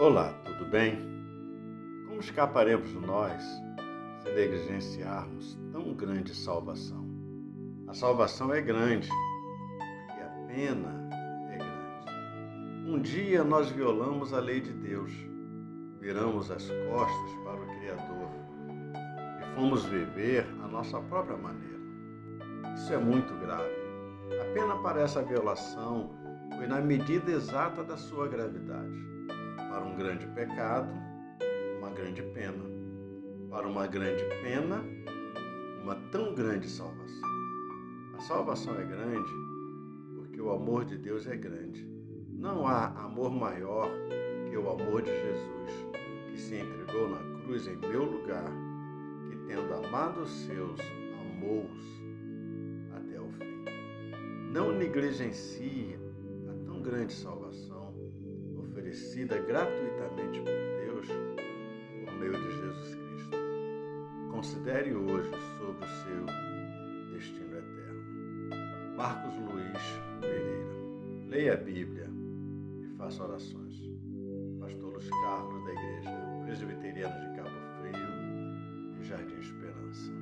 Olá, tudo bem? Como escaparemos nós se negligenciarmos tão grande salvação? A salvação é grande, porque a pena é grande. Um dia nós violamos a lei de Deus, viramos as costas para o Criador e fomos viver a nossa própria maneira. Isso é muito grave. A pena para essa violação foi na medida exata da sua gravidade para um grande pecado, uma grande pena. Para uma grande pena, uma tão grande salvação. A salvação é grande porque o amor de Deus é grande. Não há amor maior que o amor de Jesus, que se entregou na cruz em meu lugar, que tendo amado os seus, amou-os até o fim. Não negligencie a tão grande salvação oferecida gratuitamente por Deus por meio de Jesus Cristo. Considere hoje sobre o seu destino eterno. Marcos Luiz Pereira. Leia a Bíblia e faça orações. Pastor Luiz Carlos da Igreja Presbiteriana de Cabo Frio, Jardim Esperança.